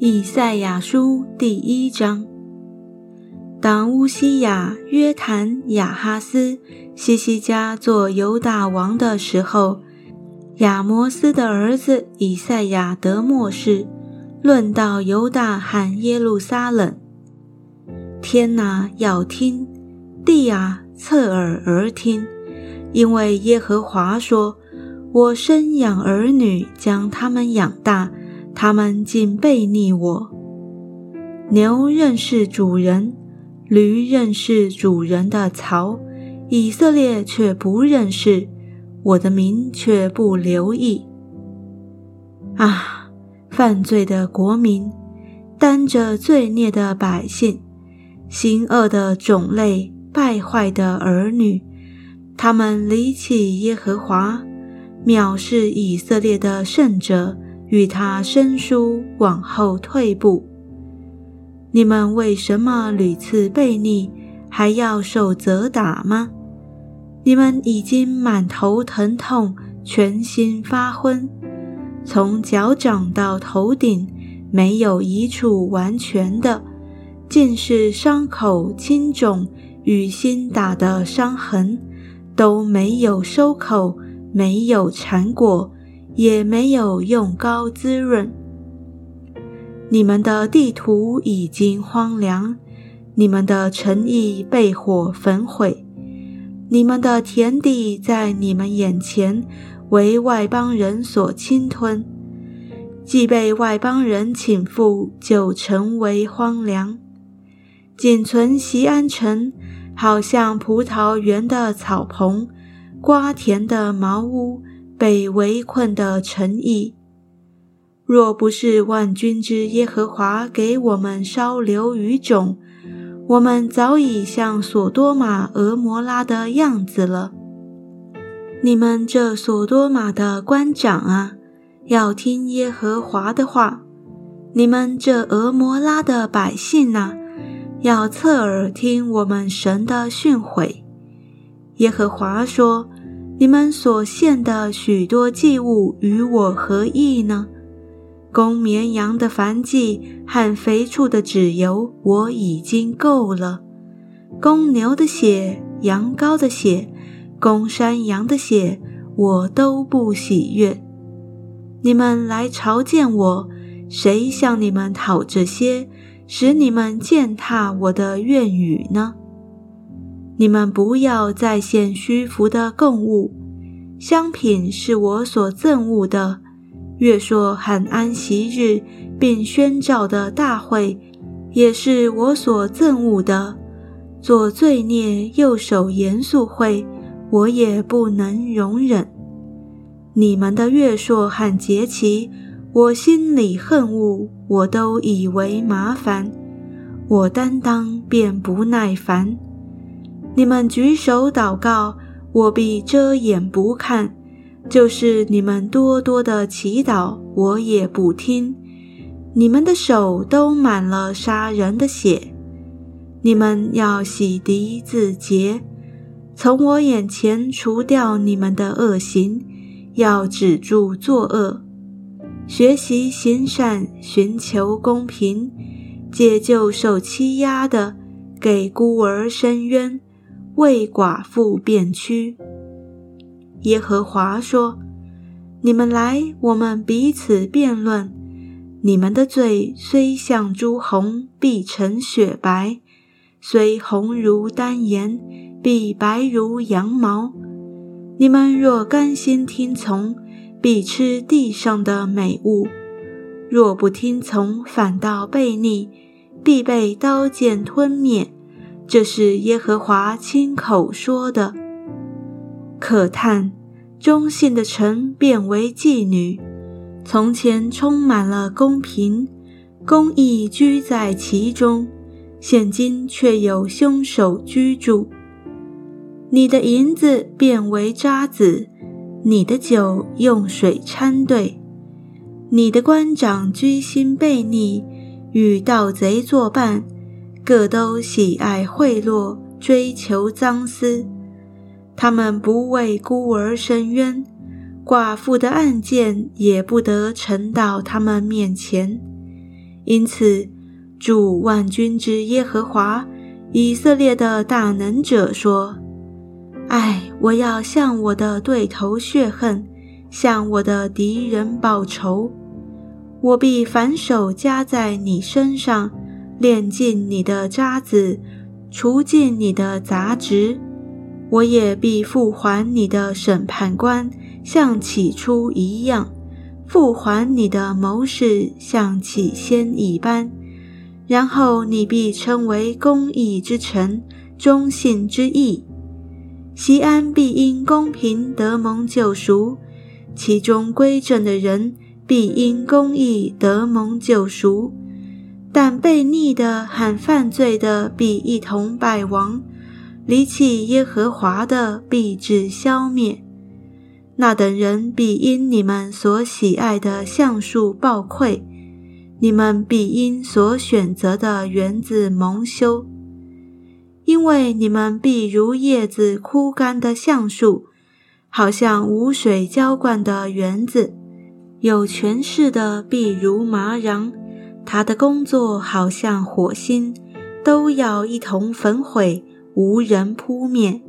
以赛亚书第一章。当乌西雅、约坦、亚哈斯、西西家做犹大王的时候，亚摩斯的儿子以赛亚得末世，论到犹大和耶路撒冷。天哪，要听；地啊，侧耳而听，因为耶和华说：“我生养儿女，将他们养大。”他们竟背逆我。牛认识主人，驴认识主人的槽，以色列却不认识，我的民却不留意。啊，犯罪的国民，担着罪孽的百姓，行恶的种类，败坏的儿女，他们离弃耶和华，藐视以色列的圣者。与他生疏，往后退步。你们为什么屡次背逆，还要受责打吗？你们已经满头疼痛，全心发昏，从脚掌到头顶，没有一处完全的，尽是伤口青肿与心打的伤痕，都没有收口，没有缠果。也没有用膏滋润，你们的地图已经荒凉，你们的诚意被火焚毁，你们的田地在你们眼前为外邦人所侵吞，既被外邦人侵覆，就成为荒凉，仅存西安城，好像葡萄园的草棚，瓜田的茅屋。被围困的诚意，若不是万军之耶和华给我们稍留余种，我们早已像索多玛、俄摩拉的样子了。你们这索多玛的官长啊，要听耶和华的话；你们这俄摩拉的百姓呐，要侧耳听我们神的训诲。耶和华说。你们所献的许多祭物与我何异呢？公绵羊的燔祭和肥畜的脂油我已经够了，公牛的血、羊羔的血、公山羊的血我都不喜悦。你们来朝见我，谁向你们讨这些，使你们践踏我的愿语呢？你们不要再献虚浮的供物，香品是我所憎恶的。月朔和安息日并宣召的大会，也是我所憎恶的。做罪孽右手严肃会，我也不能容忍。你们的月朔和节期，我心里恨恶，我都以为麻烦，我担当便不耐烦。你们举手祷告，我必遮掩不看；就是你们多多的祈祷，我也不听。你们的手都满了杀人的血，你们要洗涤自洁，从我眼前除掉你们的恶行，要止住作恶，学习行善，寻求公平，解救受欺压的，给孤儿伸冤。为寡妇辩屈。耶和华说：“你们来，我们彼此辩论。你们的罪虽像朱红，必成雪白；虽红如丹颜，必白如羊毛。你们若甘心听从，必吃地上的美物；若不听从，反倒悖逆，必被刀剑吞灭。”这是耶和华亲口说的。可叹，忠信的臣变为妓女。从前充满了公平，公义居在其中，现今却有凶手居住。你的银子变为渣子，你的酒用水掺兑，你的官长居心悖逆，与盗贼作伴。各都喜爱贿赂，追求赃私。他们不为孤儿伸冤，寡妇的案件也不得呈到他们面前，因此，主万军之耶和华以色列的大能者说：“唉，我要向我的对头血恨，向我的敌人报仇。我必反手加在你身上，炼尽你的渣滓，除尽你的杂质。我也必复还你的审判官，像起初一样。”复还你的谋士，像起先一般，然后你必称为公义之臣，忠信之义。西安必因公平得蒙救赎，其中归正的人必因公义得蒙救赎，但悖逆的和犯罪的必一同败亡，离弃耶和华的必致消灭。那等人必因你们所喜爱的橡树暴溃，你们必因所选择的园子蒙羞，因为你们必如叶子枯干的橡树，好像无水浇灌的园子。有权势的必如麻瓤，他的工作好像火星，都要一同焚毁，无人扑灭。